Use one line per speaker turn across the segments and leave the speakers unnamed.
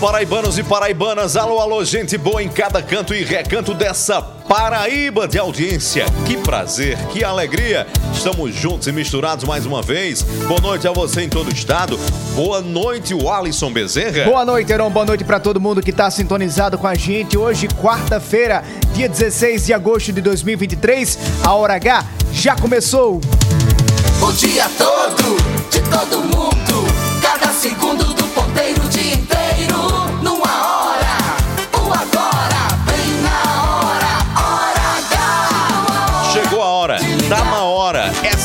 Paraibanos e paraibanas, alô, alô, gente boa em cada canto e recanto dessa Paraíba de audiência. Que prazer, que alegria. Estamos juntos e misturados mais uma vez. Boa noite a você em todo o estado. Boa noite, o Alisson Bezerra.
Boa noite, Heron. Boa noite para todo mundo que está sintonizado com a gente. Hoje, quarta-feira, dia 16 de agosto de 2023. A hora H já começou.
O dia todo, de todo mundo.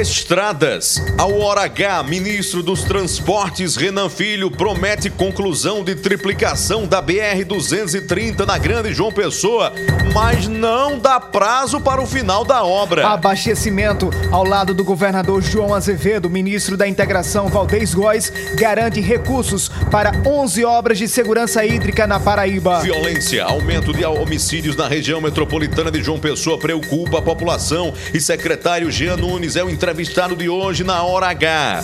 Estradas. Ao Hora H, ministro dos Transportes Renan Filho promete conclusão de triplicação da BR-230 na Grande João Pessoa, mas não dá prazo para o final da obra.
Abastecimento ao lado do governador João Azevedo, ministro da Integração Valdez Góes, garante recursos para 11 obras de segurança hídrica na Paraíba.
Violência, aumento de homicídios na região metropolitana de João Pessoa preocupa a população e secretário Jean Nunes é o entrevistado de hoje na Hora H.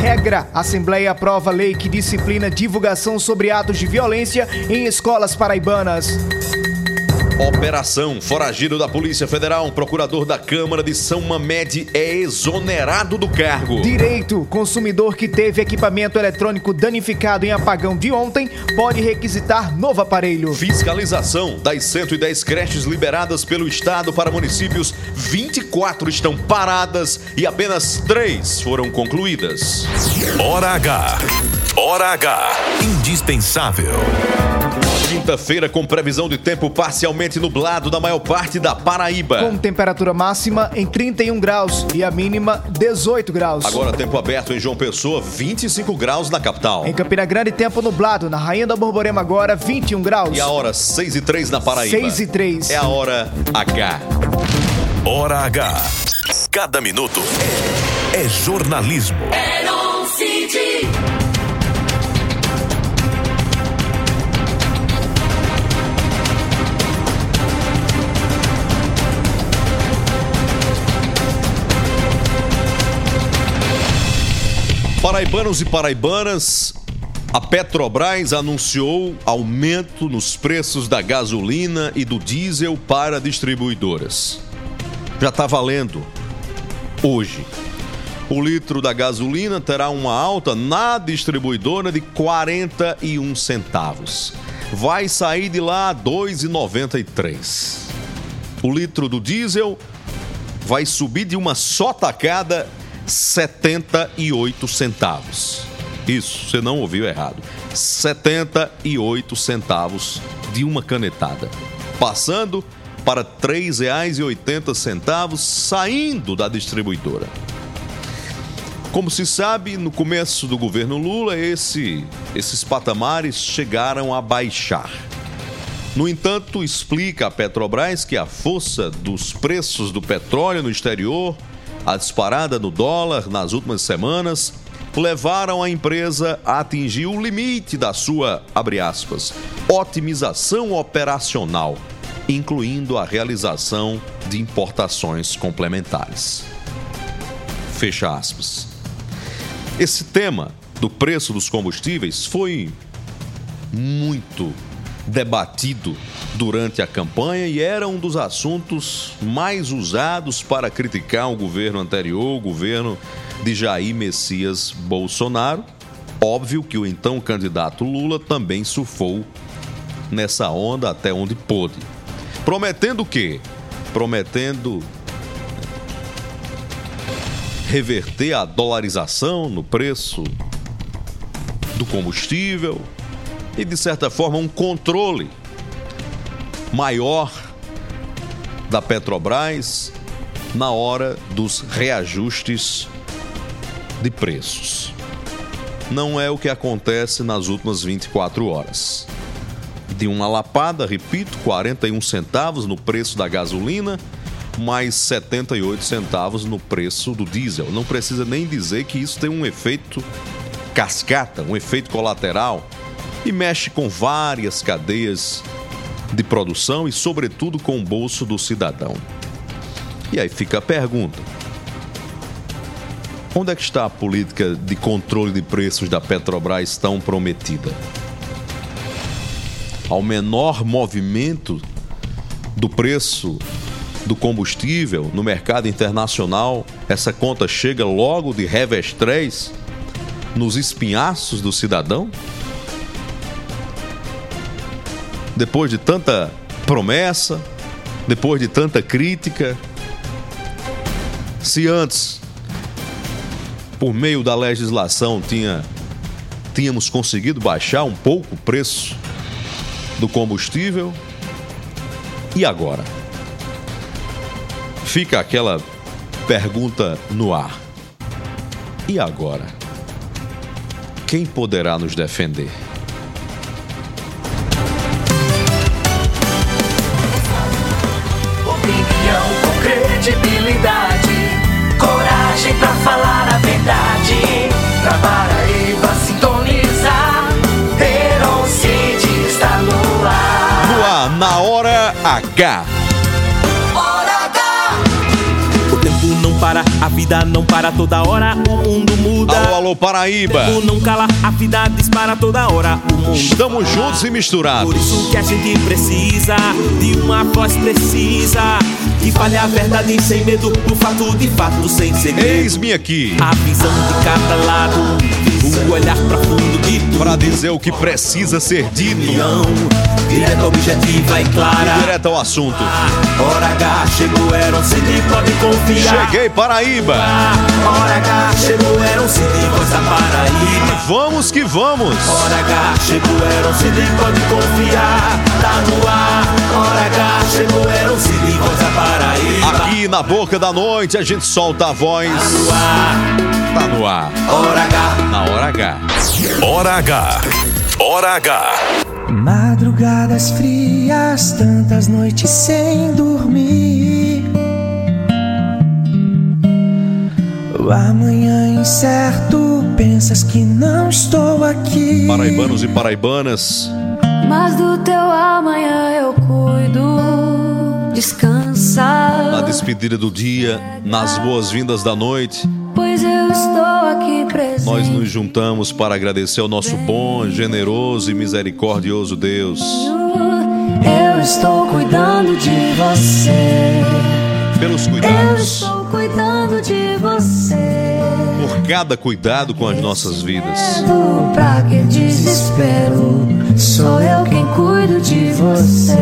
Regra: Assembleia aprova lei que disciplina divulgação sobre atos de violência em escolas paraibanas.
Operação Foragido da Polícia Federal, um procurador da Câmara de São Mamede é exonerado do cargo.
Direito: consumidor que teve equipamento eletrônico danificado em apagão de ontem pode requisitar novo aparelho.
Fiscalização das 110 creches liberadas pelo Estado para municípios, 24 estão paradas e apenas 3 foram concluídas.
Hora H. Hora H. Indispensável.
Quinta-feira com previsão de tempo parcialmente nublado na maior parte da Paraíba.
Com temperatura máxima em 31 graus e a mínima 18 graus.
Agora tempo aberto em João Pessoa, 25 graus na capital.
Em Campina Grande, tempo nublado. Na Rainha da Borborema agora 21 graus.
E a hora 6 e 3 na Paraíba.
6 e 3.
É a hora H.
Hora H. Cada minuto é, é jornalismo.
Heron
Paraibanos e paraibanas, a Petrobras anunciou aumento nos preços da gasolina e do diesel para distribuidoras. Já está valendo hoje. O litro da gasolina terá uma alta na distribuidora de 41 centavos. Vai sair de lá a 2,93. O litro do diesel vai subir de uma só tacada 78 centavos. Isso, você não ouviu errado. 78 centavos de uma canetada. Passando para R$ 3,80 saindo da distribuidora. Como se sabe, no começo do governo Lula, esse, esses patamares chegaram a baixar. No entanto, explica a Petrobras que a força dos preços do petróleo no exterior, a disparada no dólar nas últimas semanas, levaram a empresa a atingir o limite da sua, aspas, otimização operacional, incluindo a realização de importações complementares. Fecha aspas. Esse tema do preço dos combustíveis foi muito debatido durante a campanha e era um dos assuntos mais usados para criticar o governo anterior, o governo de Jair Messias Bolsonaro. Óbvio que o então candidato Lula também surfou nessa onda até onde pôde. Prometendo o quê? Prometendo reverter a dolarização no preço do combustível e, de certa forma, um controle maior da Petrobras na hora dos reajustes de preços. Não é o que acontece nas últimas 24 horas. De uma lapada, repito, 41 centavos no preço da gasolina, mais 78 centavos no preço do diesel. Não precisa nem dizer que isso tem um efeito cascata, um efeito colateral e mexe com várias cadeias de produção e, sobretudo, com o bolso do cidadão. E aí fica a pergunta: onde é que está a política de controle de preços da Petrobras tão prometida? Ao menor movimento do preço do combustível no mercado internacional, essa conta chega logo de revés 3 nos espinhaços do cidadão? Depois de tanta promessa, depois de tanta crítica, se antes, por meio da legislação, tinha, tínhamos conseguido baixar um pouco o preço do combustível, e agora? Fica aquela pergunta no ar. E agora? Quem poderá nos defender? H.
Hora H.
O tempo não para, a vida não para toda hora, o mundo muda.
Alô, alô,
O
Paraíba.
tempo não cala, a vida dispara toda hora, o mundo
Estamos
fala.
juntos e misturados.
Por isso que a gente precisa de uma voz precisa que fale a verdade sem medo, do fato de fato sem segredo.
Eis-me aqui
A visão de cada lado, o olhar profundo.
Para dizer o que precisa ser dito.
Direta, objetiva e clara.
Direto ao assunto.
Hora H chegou, era um CD, pode confiar.
Cheguei, Paraíba.
Hora H chegou, um CD, voz da Paraíba.
Vamos que vamos.
Hora H chegou, um CD, pode confiar. Tá no ar. Hora H chegou, era um CD, voz da Paraíba.
Aqui na boca da noite a gente solta a voz.
Tá no ar.
Tá no ar.
Hora H.
Na hora H.
Hora H. Hora H.
Madrugadas frias, tantas noites sem dormir. O amanhã incerto, pensas que não estou aqui.
Paraibanos e paraibanas,
Mas do teu amanhã eu cuido. Descansa.
na despedida do dia, nas boas-vindas da noite,
Pois eu estou aqui presente.
nós nos juntamos para agradecer ao nosso bom, generoso e misericordioso Deus.
Eu estou cuidando de você.
Pelos
Eu
cuidados,
estou cuidando de você.
Cada cuidado com as nossas vidas.
Pra que desespero? Sou eu quem cuido de você.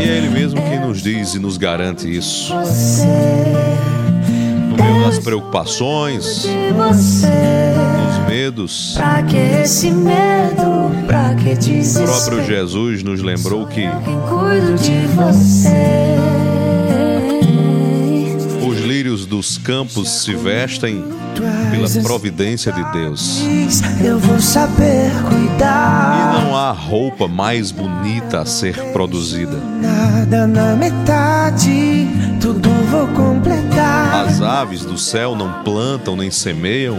E é Ele mesmo quem nos diz e nos garante isso. No meio das preocupações, dos medos,
Pra que esse medo? Pra que
o
desespero?
próprio Jesus nos lembrou que
quem cuido de você.
Dos campos se vestem pela providência de Deus.
Eu vou saber cuidar.
E não há roupa mais bonita a ser produzida.
Nada na metade, tudo vou completar.
As aves do céu não plantam nem semeiam,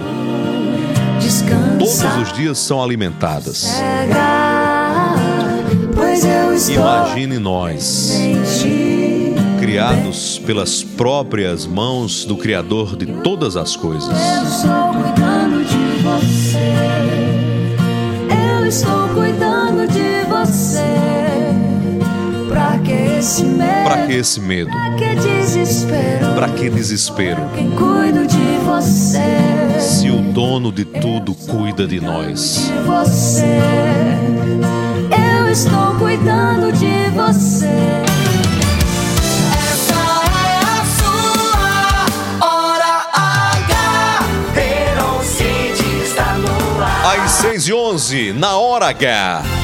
todos os dias são alimentadas.
cega, pois eu estou
Imagine nós. Criados pelas próprias mãos do Criador de todas as coisas.
Eu estou cuidando de você. Eu estou cuidando de você. Pra que esse medo?
Para que esse medo?
Pra que desespero?
Para que desespero?
Quem cuido de você?
Se o dono de tudo cuida de nós.
De você. Eu estou cuidando de você.
6 e 11 na hora H.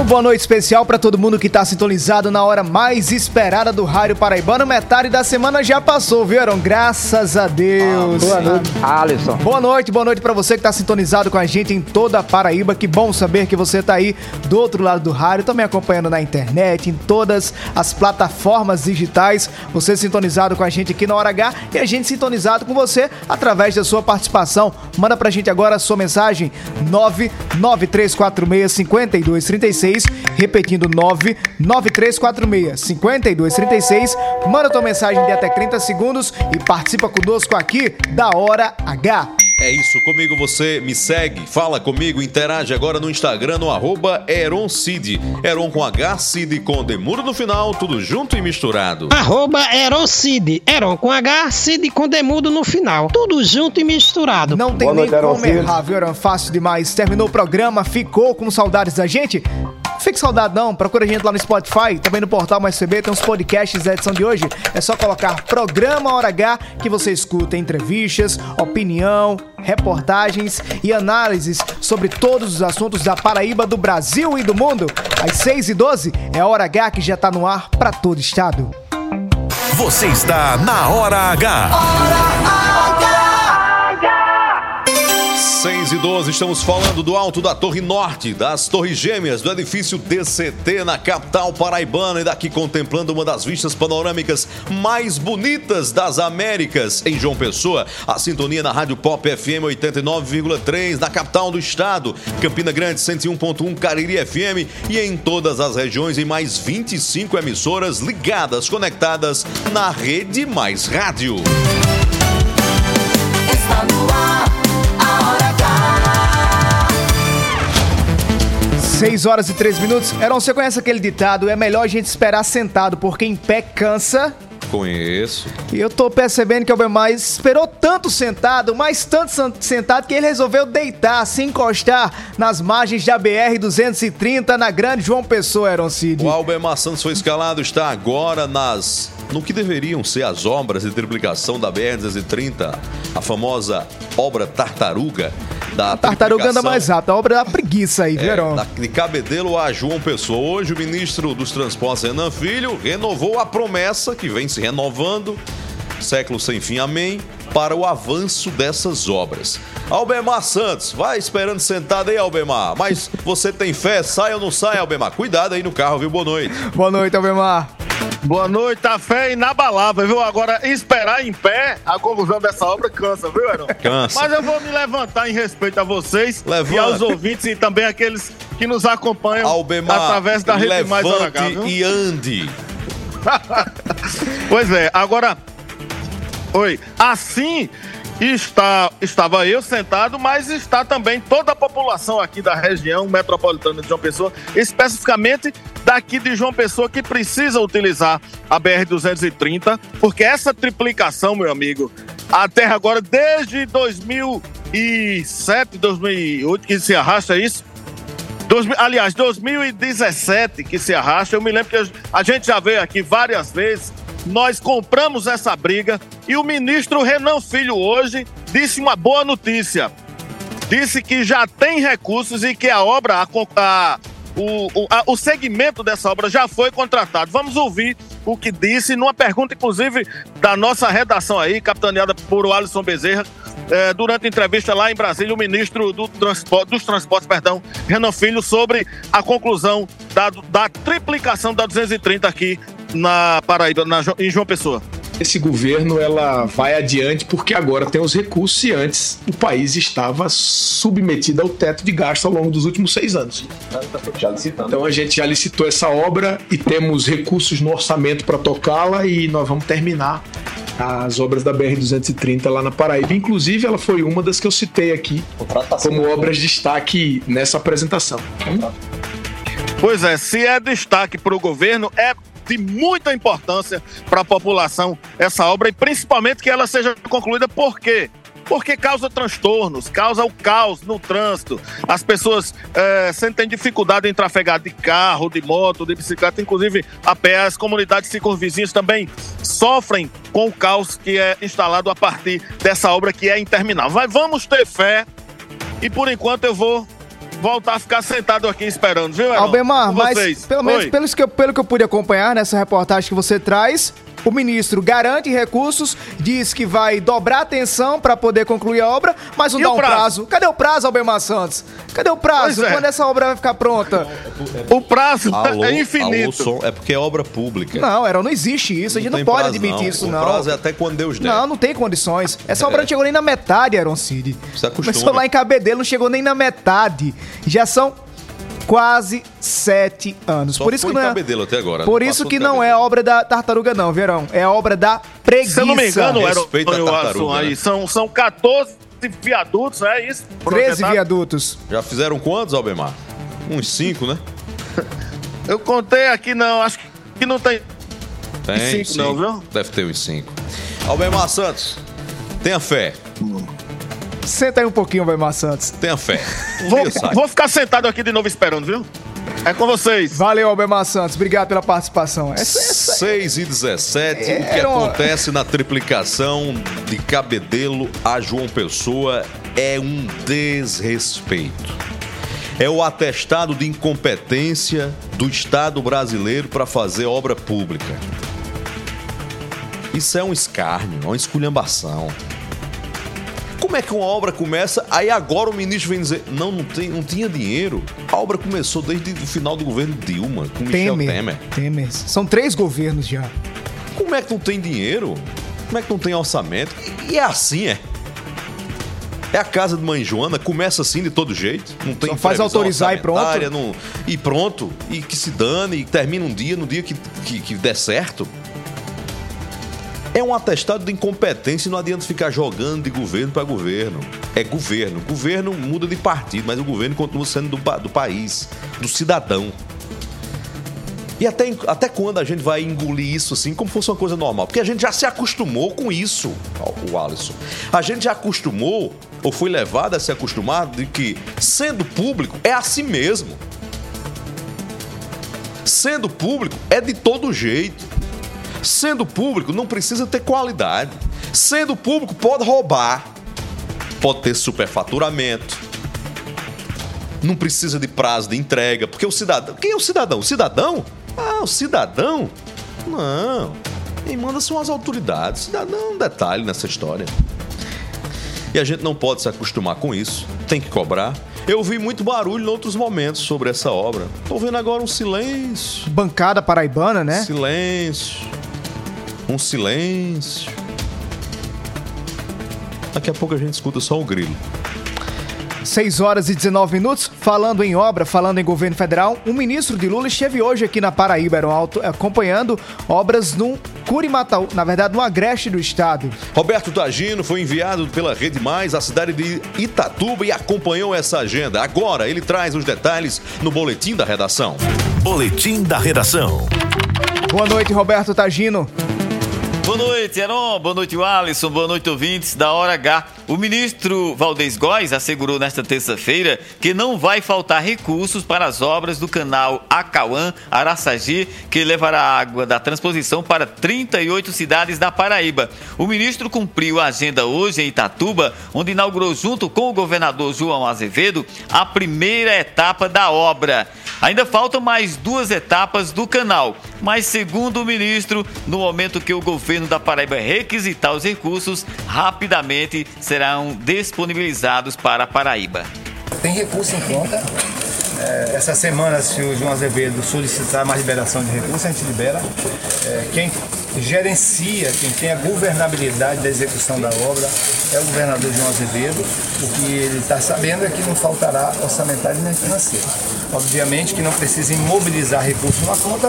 Dando boa noite especial para todo mundo que tá sintonizado na hora mais esperada do Rádio Paraibano. Metade da semana já passou, viram? Graças a Deus.
Boa noite, Alisson.
Boa noite, boa noite para você que tá sintonizado com a gente em toda a Paraíba. Que bom saber que você tá aí do outro lado do rádio, também acompanhando na internet, em todas as plataformas digitais. Você sintonizado com a gente aqui na Hora H e a gente sintonizado com você através da sua participação. Manda pra gente agora a sua mensagem 993465236, repetindo 993465236. Manda tua mensagem de até 30 segundos e participa conosco aqui da Hora H.
É isso, comigo você me segue, fala comigo, interage agora no Instagram no arroba Eroncid. Eron com H, Cid com Demuro no final, tudo junto e misturado.
Arroba Eroncid. Eron com H, Cid com demudo no final. Tudo junto e misturado.
Não tem
Boa
nem
noite,
como errar, viu, Aran? Fácil demais. Terminou o programa, ficou com saudades da gente? Fique saudade não, procura a gente lá no Spotify, também no portal Mais CB, tem uns podcasts da edição de hoje. É só colocar Programa Hora H que você escuta entrevistas, opinião, reportagens e análises sobre todos os assuntos da Paraíba, do Brasil e do mundo. Às 6 e 12 é a Hora H que já tá no ar para todo estado.
Você está na Hora H.
6 e 12, estamos falando do alto da Torre Norte, das Torres Gêmeas, do edifício DCT na capital paraibana e daqui contemplando uma das vistas panorâmicas mais bonitas das Américas em João Pessoa. A sintonia na Rádio Pop FM 89,3 na capital do estado, Campina Grande 101.1 Cariri FM e em todas as regiões em mais 25 emissoras ligadas, conectadas na Rede Mais Rádio.
Está no ar.
6 horas e 3 minutos. Heron, você conhece aquele ditado? É melhor a gente esperar sentado, porque em pé cansa.
Conheço.
E eu tô percebendo que o Albemar esperou tanto sentado, mas tanto sentado, que ele resolveu deitar, se encostar nas margens da BR-230 na Grande João Pessoa, Heron Cid.
O Albemar Santos foi escalado, está agora nas. No que deveriam ser as obras de triplicação da BR-230, a famosa obra Tartaruga. Da
Tartaruga anda mais rápido, a obra da preguiça aí, viu,
é, da- de Cabedelo a João Pessoa. Hoje, o ministro dos Transportes, Renan Filho, renovou a promessa que vem se renovando, século sem fim, amém, para o avanço dessas obras. Albemar Santos, vai esperando sentado aí, Albemar. Mas você tem fé? Sai ou não sai, Albemar? Cuidado aí no carro, viu? Boa noite.
Boa noite, Albemar.
Boa noite, a fé é inabalável, viu? Agora, esperar em pé, a conclusão dessa obra cansa, viu, Heron?
Cansa.
Mas eu vou me levantar em respeito a vocês
Levanta.
e aos ouvintes e também aqueles que nos acompanham
Albemar,
através da rede mais hora H,
levante
viu?
e ande.
Pois é, agora. Oi, assim está, estava eu sentado, mas está também toda a população aqui da região metropolitana de João Pessoa, especificamente daqui de João Pessoa, que precisa utilizar a BR-230, porque essa triplicação, meu amigo, até agora, desde 2007, 2008, que se arrasta isso, Dois mil- aliás, 2017 que se arrasta. Eu me lembro que a gente já veio aqui várias vezes. Nós compramos essa briga e o ministro Renan Filho hoje disse uma boa notícia. Disse que já tem recursos e que a obra, a a- o, a, o segmento dessa obra já foi contratado. Vamos ouvir o que disse numa pergunta, inclusive, da nossa redação aí, capitaneada por Alisson Bezerra, eh, durante entrevista lá em Brasília, o ministro do transporte, dos Transportes, perdão, Renan Filho, sobre a conclusão da, da triplicação da 230 aqui na Paraíba, na, em João Pessoa
esse governo ela vai adiante porque agora tem os recursos e antes o país estava submetido ao teto de gasto ao longo dos últimos seis anos. Então a gente já licitou essa obra e temos recursos no orçamento para tocá-la e nós vamos terminar as obras da BR-230 lá na Paraíba. Inclusive, ela foi uma das que eu citei aqui como obras de destaque nessa apresentação.
Pois é, se é destaque para o governo, é de muita importância para a população essa obra e principalmente que ela seja concluída por quê? Porque causa transtornos, causa o caos no trânsito. As pessoas é, sentem dificuldade em trafegar de carro, de moto, de bicicleta, inclusive a pé. As comunidades circunvizinhas também sofrem com o caos que é instalado a partir dessa obra que é interminável. Mas vamos ter fé e por enquanto eu vou voltar a ficar sentado aqui esperando, viu, Heron?
Albemar, mas pelo menos pelo que, eu, pelo que eu pude acompanhar nessa reportagem que você traz, o ministro garante recursos, diz que vai dobrar a atenção para poder concluir a obra, mas não e dá um prazo? prazo? Cadê o prazo, Albemar Santos? Cadê o prazo? É. Quando essa obra vai ficar pronta?
O prazo alô, é infinito.
Alô, é porque é obra pública.
Não, era, não existe isso. A gente não, não pode prazo, admitir não. isso, não.
O prazo é até quando Deus der.
Não, não tem condições. Essa é. obra não chegou nem na metade, Aaron Cid. Começou lá em Cabedelo, não chegou nem na metade. Já são quase sete anos.
Só
por isso que não é,
até agora.
Por isso que não é obra da tartaruga, não, Verão. É obra da preguiça. Se eu
não me engano, era o aí. Né? São, são 14 viadutos, é isso?
13 viadutos.
Já fizeram quantos, Albemar? Uns 5, né?
eu contei aqui, não. Acho que não tem.
Tem, cinco, não, viu? Deve ter uns 5. Albemar Santos, tenha fé. Hum.
Senta aí um pouquinho, Weimar Santos.
Tenha fé.
Vou, vou ficar sentado aqui de novo esperando, viu? É com vocês.
Valeu, Albemar Santos. Obrigado pela participação.
Essa, essa... 6 e 17, é, o que uma... acontece na triplicação de Cabedelo a João Pessoa é um desrespeito. É o atestado de incompetência do Estado brasileiro para fazer obra pública. Isso é um escárnio, uma esculhambação. Como é que uma obra começa, aí agora o ministro vem dizer, não, não, tem, não tinha dinheiro. A obra começou desde o final do governo Dilma, com Temer, Michel Temer.
Temer. São três governos já.
Como é que não tem dinheiro? Como é que não tem orçamento? E, e é assim, é. É a casa de mãe Joana, começa assim de todo jeito. Não tem Só
faz autorizar e pronto.
Não, e pronto. E que se dane, e termina um dia, no dia que, que, que der certo. É um atestado de incompetência e não adianta ficar jogando de governo para governo. É governo. Governo muda de partido, mas o governo continua sendo do, do país, do cidadão. E até, até quando a gente vai engolir isso assim como fosse uma coisa normal? Porque a gente já se acostumou com isso, o Alisson. A gente já acostumou, ou foi levado a se acostumar, de que sendo público é assim mesmo. Sendo público é de todo jeito. Sendo público, não precisa ter qualidade. Sendo público, pode roubar, pode ter superfaturamento. Não precisa de prazo de entrega, porque o cidadão. Quem é o cidadão? O cidadão? Ah, o cidadão? Não. Quem manda são as autoridades. Cidadão é um detalhe nessa história. E a gente não pode se acostumar com isso. Tem que cobrar. Eu ouvi muito barulho em outros momentos sobre essa obra. Tô vendo agora um silêncio.
Bancada paraibana, né?
Silêncio um silêncio. Daqui a pouco a gente escuta só o grilo.
6 horas e 19 minutos. Falando em obra, falando em governo federal, o ministro de Lula esteve hoje aqui na Paraíba, era Alto, acompanhando obras no Curimataú, na verdade, no agreste do estado.
Roberto Tagino foi enviado pela Rede Mais à cidade de Itatuba e acompanhou essa agenda. Agora ele traz os detalhes no boletim da redação.
Boletim da redação.
Boa noite, Roberto Tagino.
Boa noite, Heron. Boa noite, Alisson. Boa noite, ouvintes da Hora H. O ministro Valdez Góes assegurou nesta terça-feira que não vai faltar recursos para as obras do canal Acauã, Araçagi, que levará água da transposição para 38 cidades da Paraíba. O ministro cumpriu a agenda hoje em Itatuba, onde inaugurou junto com o governador João Azevedo a primeira etapa da obra. Ainda faltam mais duas etapas do canal, mas segundo o ministro, no momento que o governo da Paraíba requisitar os recursos, rapidamente serão disponibilizados para a Paraíba.
Tem recurso em conta. É, essa semana, se o João Azevedo solicitar mais liberação de recursos, a gente libera. É, quem gerencia, quem tem a governabilidade da execução da obra é o governador João Azevedo. O que ele está sabendo é que não faltará orçamentário nem financeiro. Obviamente que não precisa imobilizar recursos numa conta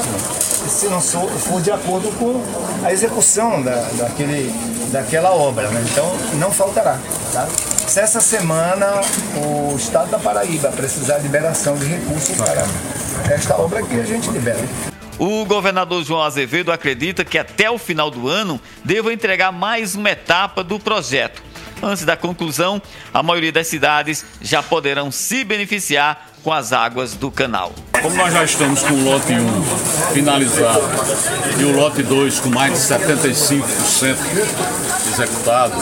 se não for de acordo com a execução da, daquele, daquela obra. Né? Então, não faltará. Tá? Se essa semana o Estado da Paraíba precisar de liberação de recursos para esta obra aqui, a gente libera.
O governador João Azevedo acredita que até o final do ano deva entregar mais uma etapa do projeto. Antes da conclusão, a maioria das cidades já poderão se beneficiar com as águas do canal.
Como nós já estamos com o lote 1 finalizado e o lote 2 com mais de 75% executado,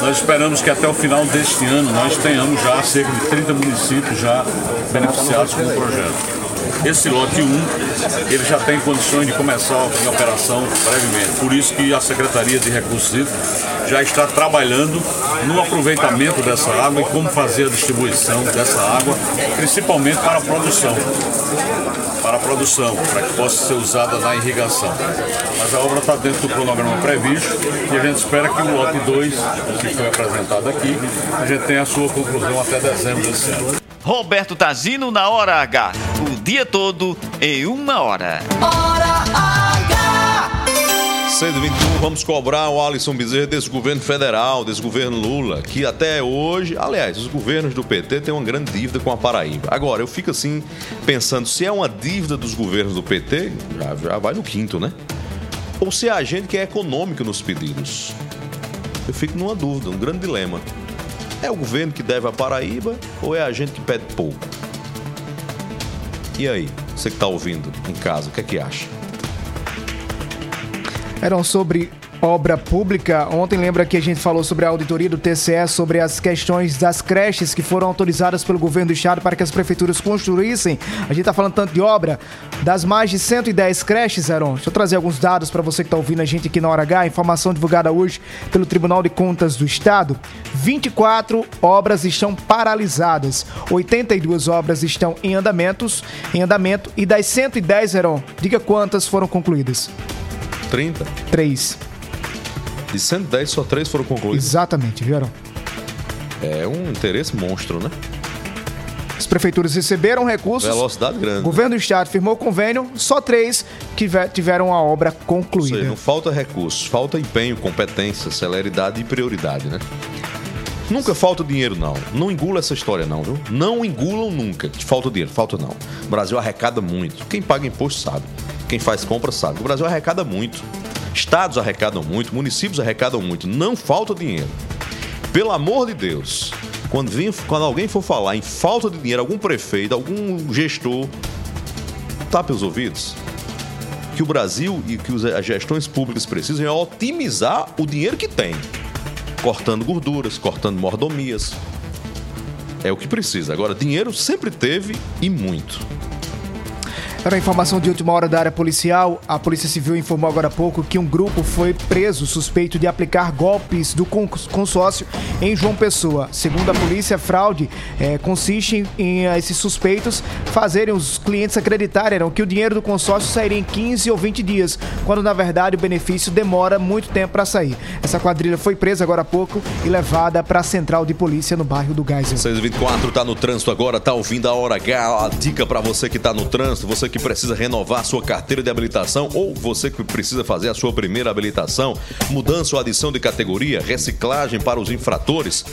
nós esperamos que até o final deste ano nós tenhamos já cerca de 30 municípios já beneficiados com o projeto. Esse lote 1, ele já tem condições de começar a operação brevemente. Por isso que a Secretaria de Recursos Hídricos já está trabalhando no aproveitamento dessa água e como fazer a distribuição dessa água, principalmente para a produção. Para a produção, para que possa ser usada na irrigação. Mas a obra está dentro do cronograma previsto e a gente espera que o lote 2, que foi apresentado aqui, a gente tenha a sua conclusão até dezembro desse ano.
Roberto Tazino na Hora H. O dia todo em uma hora.
Hora H!
121, vamos cobrar o Alisson Bezerra desse governo federal, desse governo Lula, que até hoje, aliás, os governos do PT têm uma grande dívida com a Paraíba. Agora, eu fico assim, pensando, se é uma dívida dos governos do PT, já, já vai no quinto, né? Ou se é a gente que é econômico nos pedidos. Eu fico numa dúvida, um grande dilema. É o governo que deve a Paraíba ou é a gente que pede pouco? E aí, você que está ouvindo em casa, o que é que acha?
Eram sobre obra pública. Ontem lembra que a gente falou sobre a auditoria do TCE, sobre as questões das creches que foram autorizadas pelo governo do estado para que as prefeituras construíssem. A gente tá falando tanto de obra, das mais de 110 creches, Heron. Deixa eu trazer alguns dados para você que tá ouvindo a gente aqui na Hora H, informação divulgada hoje pelo Tribunal de Contas do Estado. 24 obras estão paralisadas, 82 obras estão em andamentos, em andamento e das 110, Heron, diga quantas foram concluídas.
30?
3.
De 110, só 3 foram concluídos.
Exatamente, viu, Heron?
É um interesse monstro, né?
As prefeituras receberam recursos.
Velocidade grande.
O governo do estado firmou convênio, só três que ve- tiveram a obra
Ou
concluída.
seja, não falta recursos, falta empenho, competência, celeridade e prioridade, né? Nunca falta dinheiro, não. Não engula essa história, não, viu? Não engulam nunca. Falta dinheiro, falta não. O Brasil arrecada muito. Quem paga imposto sabe. Quem faz compra sabe. O Brasil arrecada muito. Estados arrecadam muito, municípios arrecadam muito. Não falta dinheiro. Pelo amor de Deus, quando, vem, quando alguém for falar em falta de dinheiro, algum prefeito, algum gestor, tape os ouvidos. Que o Brasil e que as gestões públicas precisam é otimizar o dinheiro que tem. Cortando gorduras, cortando mordomias. É o que precisa. Agora, dinheiro sempre teve e muito.
Era a informação de última hora da área policial. A Polícia Civil informou agora há pouco que um grupo foi preso suspeito de aplicar golpes do con- consórcio em João Pessoa. Segundo a polícia, a fraude eh, consiste em, em, eh, esses suspeitos fazerem os clientes acreditarem que o dinheiro do consórcio sairia em 15 ou 20 dias, quando na verdade o benefício demora muito tempo para sair. Essa quadrilha foi presa agora há pouco e levada para a central de polícia no bairro do Geisel.
624 tá no trânsito agora, tá ouvindo a hora H. A dica para você que tá no trânsito, você que precisa renovar sua carteira de habilitação ou você que precisa fazer a sua primeira habilitação, mudança ou adição de categoria, reciclagem para os infratores.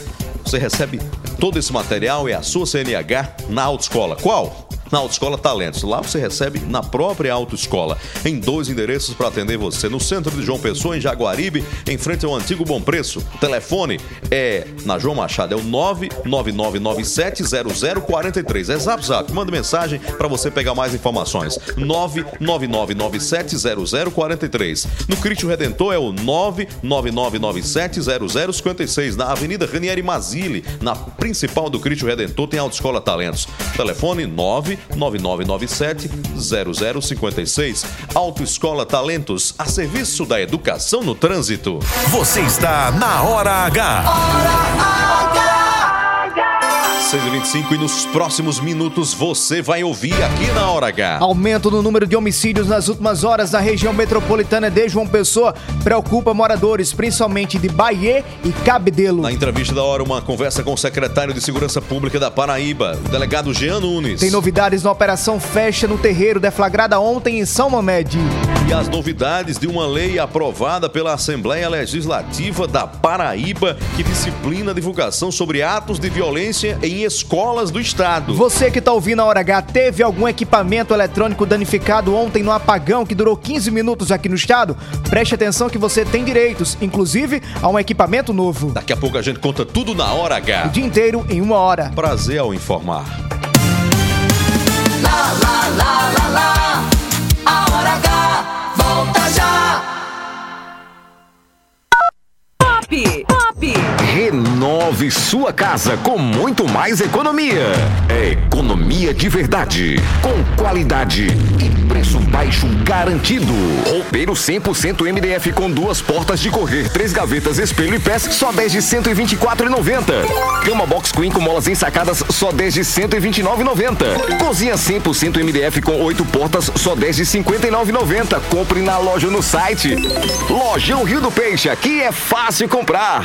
Você recebe todo esse material e a sua CNH na autoescola. Qual? Na Autoescola Talentos. Lá você recebe na própria autoescola, em dois endereços para atender você. No centro de João Pessoa, em Jaguaribe, em frente ao antigo Bom Preço. Telefone é na João Machado, é o 999970043. É zap zap. Manda mensagem para você pegar mais informações. 999970043. No Cristo Redentor é o 999970056. Na Avenida Ranieri Mazili, na principal do Cristo Redentor, tem Autoescola Talentos. Telefone 9 9997-0056. Autoescola Talentos, a serviço da educação no trânsito.
Você está na Hora H.
6h25 e nos próximos minutos você vai ouvir aqui na Hora H.
Aumento no número de homicídios nas últimas horas na região metropolitana de João Pessoa preocupa moradores, principalmente de Bahia e Cabedelo.
Na entrevista da hora, uma conversa com o secretário de Segurança Pública da Paraíba, o delegado Jean Nunes.
Tem novidades na Operação Fecha no Terreiro, deflagrada ontem em São Mamede.
E as novidades de uma lei aprovada pela Assembleia Legislativa da Paraíba que disciplina a divulgação sobre atos de violência em escolas do estado.
Você que está ouvindo a Hora H, teve algum equipamento eletrônico danificado ontem no apagão que durou 15 minutos aqui no estado? Preste atenção que você tem direitos, inclusive a um equipamento novo.
Daqui a pouco a gente conta tudo na Hora H.
O dia inteiro em uma hora.
Prazer ao informar.
Lá, lá, lá, lá, lá. A hora H
Renove sua casa com muito mais economia. É economia de verdade, com qualidade e preço baixo garantido. Roupeiro 100% MDF com duas portas de correr, três gavetas, espelho e pés, só 10 de 124,90. Cama box queen com molas ensacadas, só 10 de 129,90. Cozinha 100% MDF com oito portas, só 10 de 59,90. Compre na loja no site. Lojão Rio do Peixe, aqui é fácil comprar.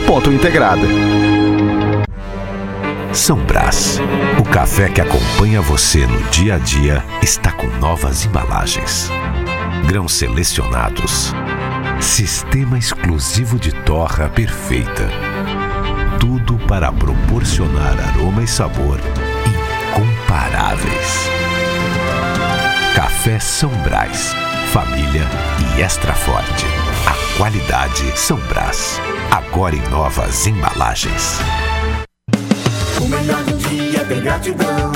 múltipla.integrada.
São Brás, o café que acompanha você no dia a dia, está com novas embalagens. Grãos selecionados. Sistema exclusivo de torra perfeita. Tudo para proporcionar aroma e sabor incomparáveis. Café São Brás, família e extra forte. Qualidade São Brás, agora em novas embalagens.
O melhor do dia é ter gratidão.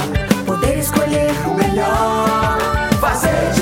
Poder escolher o melhor. Fazer de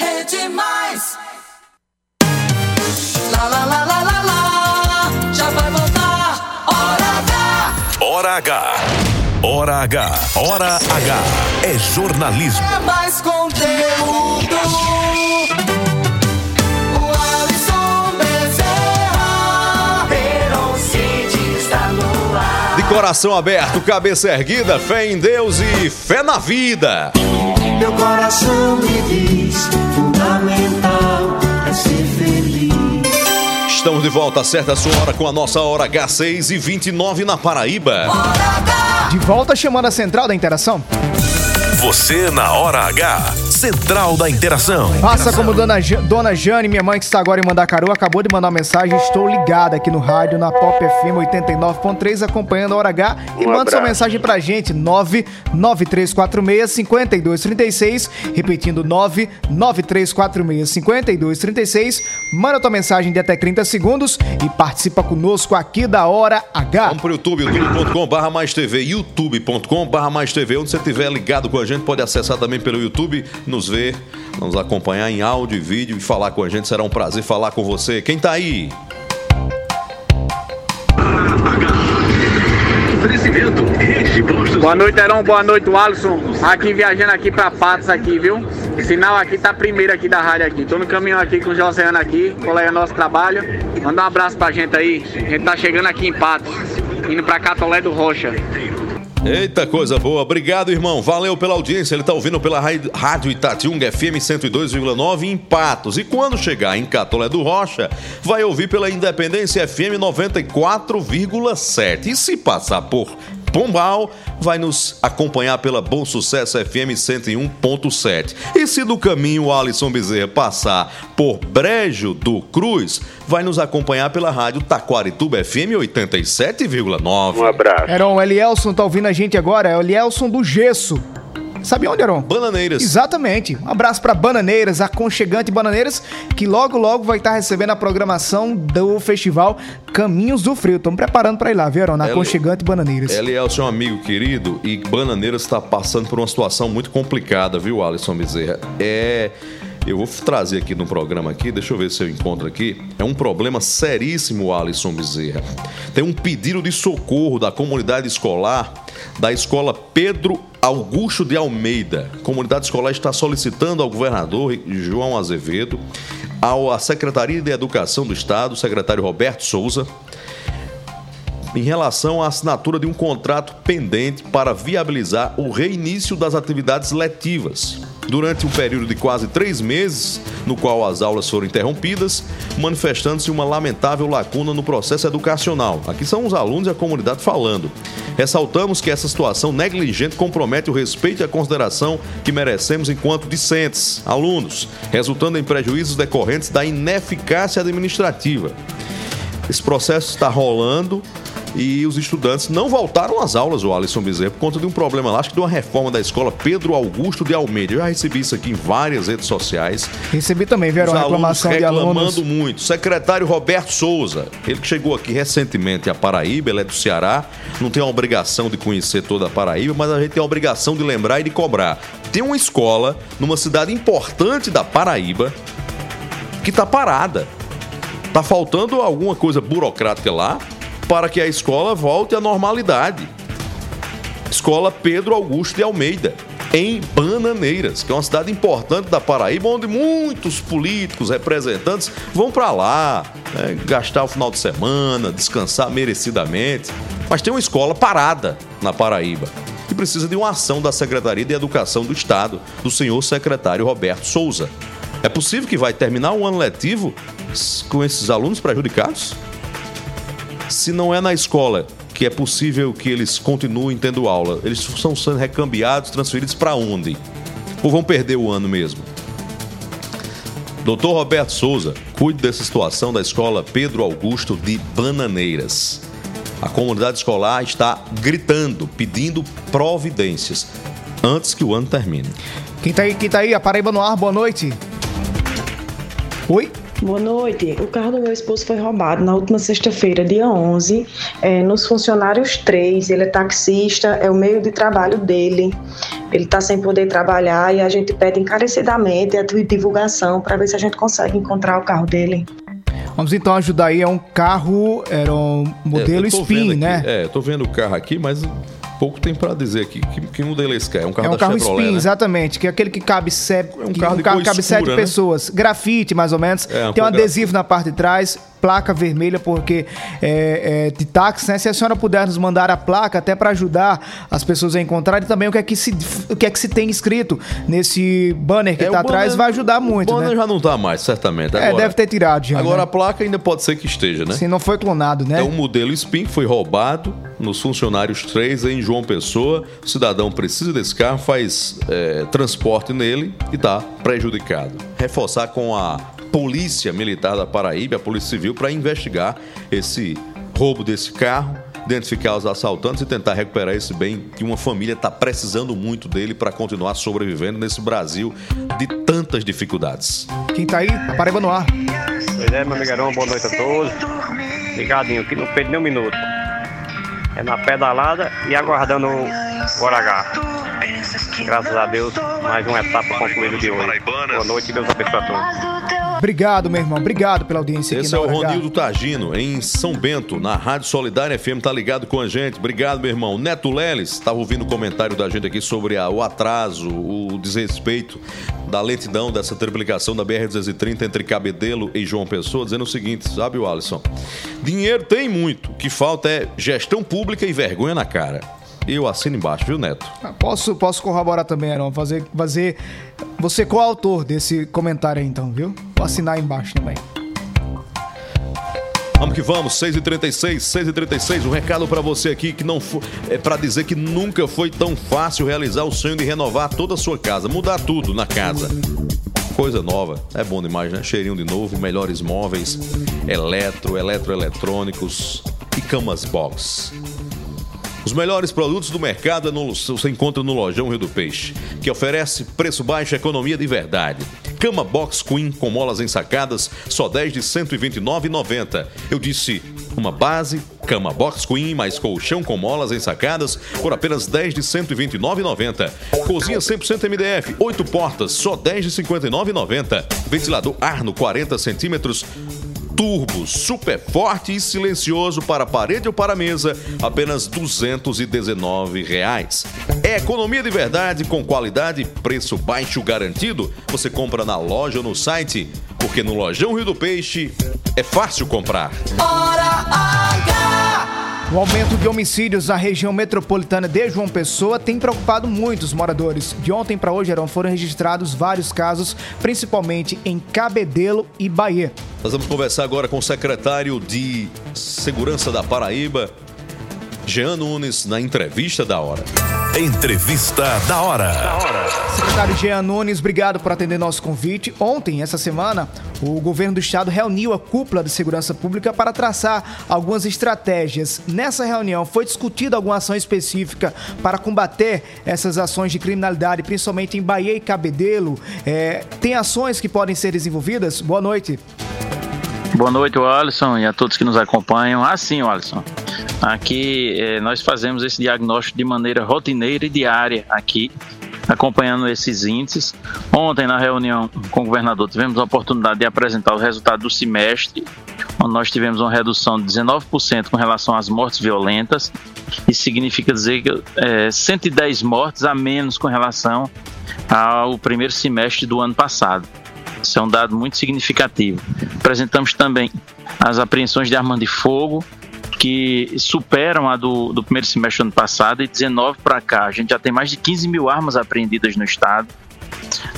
Rede Mais. Lá, lá, lá, lá, lá, lá. Já vai voltar. Hora H.
Hora H. Hora H. Hora H. É jornalismo.
É mais conteúdo. O Alisson Bezerra. Verão City está no ar.
De coração aberto, cabeça erguida, fé em Deus e fé na vida.
Meu coração me diz: fundamental é ser feliz.
Estamos de volta, certa a sua hora com a nossa hora H6 e 29 na Paraíba.
De volta chamando a central da interação.
Você na hora H. Central da Interação.
Faça como dona, dona Jane, minha mãe que está agora em Mandacaru, acabou de mandar uma mensagem. Estou ligada aqui no rádio, na Pop FM 89.3, acompanhando a Hora H. E
Um
manda sua mensagem pra gente, 99346-5236. Repetindo, 99346-5236. Manda tua mensagem de até 30 segundos e participa conosco aqui da Hora H.
Vamos pro YouTube, youtube.com barra mais TV, youtube.com barra mais TV, onde você estiver ligado com a gente, pode acessar também pelo YouTube, nos ver, nos acompanhar em áudio e vídeo e falar com a gente, será um prazer falar com você. Quem tá aí?
Boa noite, Heron. Boa noite, Alisson. Aqui viajando aqui pra Patos aqui, viu? O sinal aqui tá primeiro aqui da rádio aqui. Tô no caminho aqui com o Josiano aqui, colega nosso trabalho. Manda um abraço pra gente aí. A gente tá chegando aqui em Patos, indo pra Catolé do Rocha.
Eita, coisa boa. Obrigado, irmão. Valeu pela audiência. Ele tá ouvindo pela Rádio Itatiunga FM 102,9 em Patos. E quando chegar em Catolé do Rocha, vai ouvir pela Independência FM 94,7. E se passar por Pombal, vai nos acompanhar pela Bom Sucesso FM 101.7. E se do caminho o Alisson Bezerra passar por Brejo do Cruz, vai nos acompanhar pela Rádio Taquarituba FM 87,9. Um
abraço.
Heron, o Elielson tá ouvindo a gente agora, é o Elielson do Gesso. Sabe onde, Heron?
Bananeiras.
Exatamente. Um abraço pra Bananeiras, aconchegante Bananeiras, que logo, logo vai estar recebendo a programação do festival Caminhos do Frio. Estamos preparando pra ir lá, viu? Na
Eli-
aconchegante Bananeiras.
Elielson é um amigo querido e Bananeiras está passando por uma situação muito complicada, viu, Alisson Bezerra? É. Eu vou trazer aqui no programa aqui, deixa eu ver se eu encontro aqui. É um problema seríssimo, Alisson Bezerra. Tem um pedido de socorro da comunidade escolar da escola Pedro Augusto de Almeida. A comunidade escolar está solicitando ao governador João Azevedo, à Secretaria de Educação do Estado, secretário Roberto Souza, em relação à assinatura de um contrato pendente para viabilizar o reinício das atividades letivas. Durante um período de quase três meses, no qual as aulas foram interrompidas, manifestando-se uma lamentável lacuna no processo educacional. Aqui são os alunos e a comunidade falando. Ressaltamos que essa situação negligente compromete o respeito e a consideração que merecemos enquanto discentes, alunos, resultando em prejuízos decorrentes da ineficácia administrativa. Esse processo está rolando e os estudantes não voltaram às aulas, o Alisson Bezerra, por conta de um problema lá, acho que de uma reforma da escola Pedro Augusto de Almeida. Eu já recebi isso aqui em várias redes sociais.
Recebi também,
alunos
Reclamação de
reclamando
alunos.
muito. Secretário Roberto Souza, ele que chegou aqui recentemente a Paraíba, ele é do Ceará, não tem a obrigação de conhecer toda a Paraíba, mas a gente tem a obrigação de lembrar e de cobrar. Tem uma escola numa cidade importante da Paraíba que está parada. Tá faltando alguma coisa burocrática lá para que a escola volte à normalidade. Escola Pedro Augusto de Almeida, em Bananeiras, que é uma cidade importante da Paraíba, onde muitos políticos, representantes vão para lá, né, gastar o final de semana, descansar merecidamente. Mas tem uma escola parada na Paraíba, que precisa de uma ação da Secretaria de Educação do Estado, do senhor secretário Roberto Souza. É possível que vai terminar o ano letivo com esses alunos prejudicados? Se não é na escola que é possível que eles continuem tendo aula, eles estão sendo recambiados, transferidos para onde? Ou vão perder o ano mesmo? Doutor Roberto Souza, cuide dessa situação da escola Pedro Augusto de Bananeiras. A comunidade escolar está gritando, pedindo providências antes que o ano termine.
Quem tá aí, quem tá aí? A Paraíba no ar, boa noite. Oi?
Boa noite. O carro do meu esposo foi roubado na última sexta-feira, dia 11, é, nos funcionários 3. Ele é taxista, é o meio de trabalho dele. Ele está sem poder trabalhar e a gente pede encarecidamente a divulgação para ver se a gente consegue encontrar o carro dele.
Vamos então ajudar aí. É um carro, era um modelo
É, eu tô
Spin, né?
É, eu tô vendo o carro aqui, mas pouco tem para dizer aqui. Que, que modelo é esse carro? É um carro
é um carro
Chevrolet,
Spin,
né?
exatamente, que é aquele que cabe sete, um
carro de
carro que cabe sete
escura, né?
pessoas. Grafite, mais ou menos.
É, um
Tem um adesivo na parte de trás, placa vermelha, porque é, é de táxi, né? Se a senhora puder nos mandar a placa, até para ajudar as pessoas a encontrar e também o que é que se, o que é que se tem escrito nesse banner que
É,
tá atrás,
banner-
vai ajudar muito,
O banner
né?
já não tá mais, certamente.
É,
Agora,
deve ter tirado já.
Agora
né?
a placa ainda pode ser que esteja, né?
Se não foi clonado, né?
É um modelo Spin que foi roubado nos funcionários 3 em João Pessoa, o cidadão precisa desse carro, faz é, transporte nele e está prejudicado. Reforçar com a Polícia Militar da Paraíba, a Polícia Civil, para investigar esse roubo desse carro, identificar os assaltantes e tentar recuperar esse bem que uma família está precisando muito dele para continuar sobrevivendo nesse Brasil de tantas dificuldades.
Quem tá aí? Paraíba no ar.
Pois é, meu amigarão, boa noite a todos. Ligadinho, que não perde nem um minuto. É na pedalada e aguardando o H. Graças a Deus, mais uma etapa concluída de hoje. Boa noite e Deus abençoe a todos.
Obrigado, meu irmão. Obrigado pela audiência
Esse é
aqui
o
Hora H.
Ronildo Tagino, em São Bento, na Rádio Solidária FM, tá ligado com a gente. Obrigado, meu irmão. Neto Leles, estava ouvindo o comentário da gente aqui sobre a- o atraso, o desrespeito da lentidão dessa triplicação da BR-230 entre Cabedelo e João Pessoa, dizendo o seguinte, sabe, o Alisson? Dinheiro tem muito, o que falta é gestão pública e vergonha na cara. Eu assino embaixo, viu, Neto?
Ah, Posso, posso corroborar também, Aaron. Fazer, fazer. Você coautor desse comentário aí, então, viu? Vou assinar embaixo também.
Vamos que vamos, 6h36, 6h36, um recado pra você aqui que não foi, é para dizer que nunca foi tão fácil realizar o sonho de renovar toda a sua casa, mudar tudo na casa. Coisa nova, é bom demais, né? Cheirinho de novo, melhores móveis, eletro, eletroeletrônicos e camas box. Os melhores produtos do mercado é no- você encontra no Lojão Rio do Peixe, que oferece preço baixo e economia de verdade. Cama Box Queen com molas ensacadas, só 10 de R$ 129,90. Eu disse uma base, cama Box Queen mais colchão com molas ensacadas por apenas 10 de R$ 129,90. Cozinha 100% MDF, 8 portas, só 10 de R$ 59,90. Ventilador Arno 40 centímetros, turbo, super forte e silencioso para parede ou para mesa, apenas 219 reais. É economia de verdade, com qualidade e preço baixo garantido. Você compra na loja ou no site, porque no Lojão Rio do Peixe é fácil comprar.
O aumento de homicídios na região metropolitana de João Pessoa tem preocupado muitos moradores. De ontem para hoje, foram registrados vários casos, principalmente em Cabedelo e Bahia.
Nós vamos conversar agora com o secretário de Segurança da Paraíba, Jean Nunes, na entrevista da hora.
Entrevista da hora.
Secretário Jean Nunes, obrigado por atender nosso convite. Ontem, essa semana, o governo do estado reuniu a cúpula de segurança pública para traçar algumas estratégias. Nessa reunião, foi discutida alguma ação específica para combater essas ações de criminalidade, principalmente em Bahia e Cabedelo. É, tem ações que podem ser desenvolvidas? Boa noite.
Boa noite, Alisson, e a todos que nos acompanham. Ah, sim, Alisson. Aqui eh, nós fazemos esse diagnóstico de maneira rotineira e diária aqui, acompanhando esses índices. Ontem, na reunião com o governador, tivemos a oportunidade de apresentar o resultado do semestre, onde nós tivemos uma redução de 19% com relação às mortes violentas. Isso significa dizer que eh, 110 mortes a menos com relação ao primeiro semestre do ano passado. Isso é um dado muito significativo. Apresentamos também as apreensões de armas de fogo, que superam a do, do primeiro semestre do ano passado, e 19 para cá. A gente já tem mais de 15 mil armas apreendidas no estado.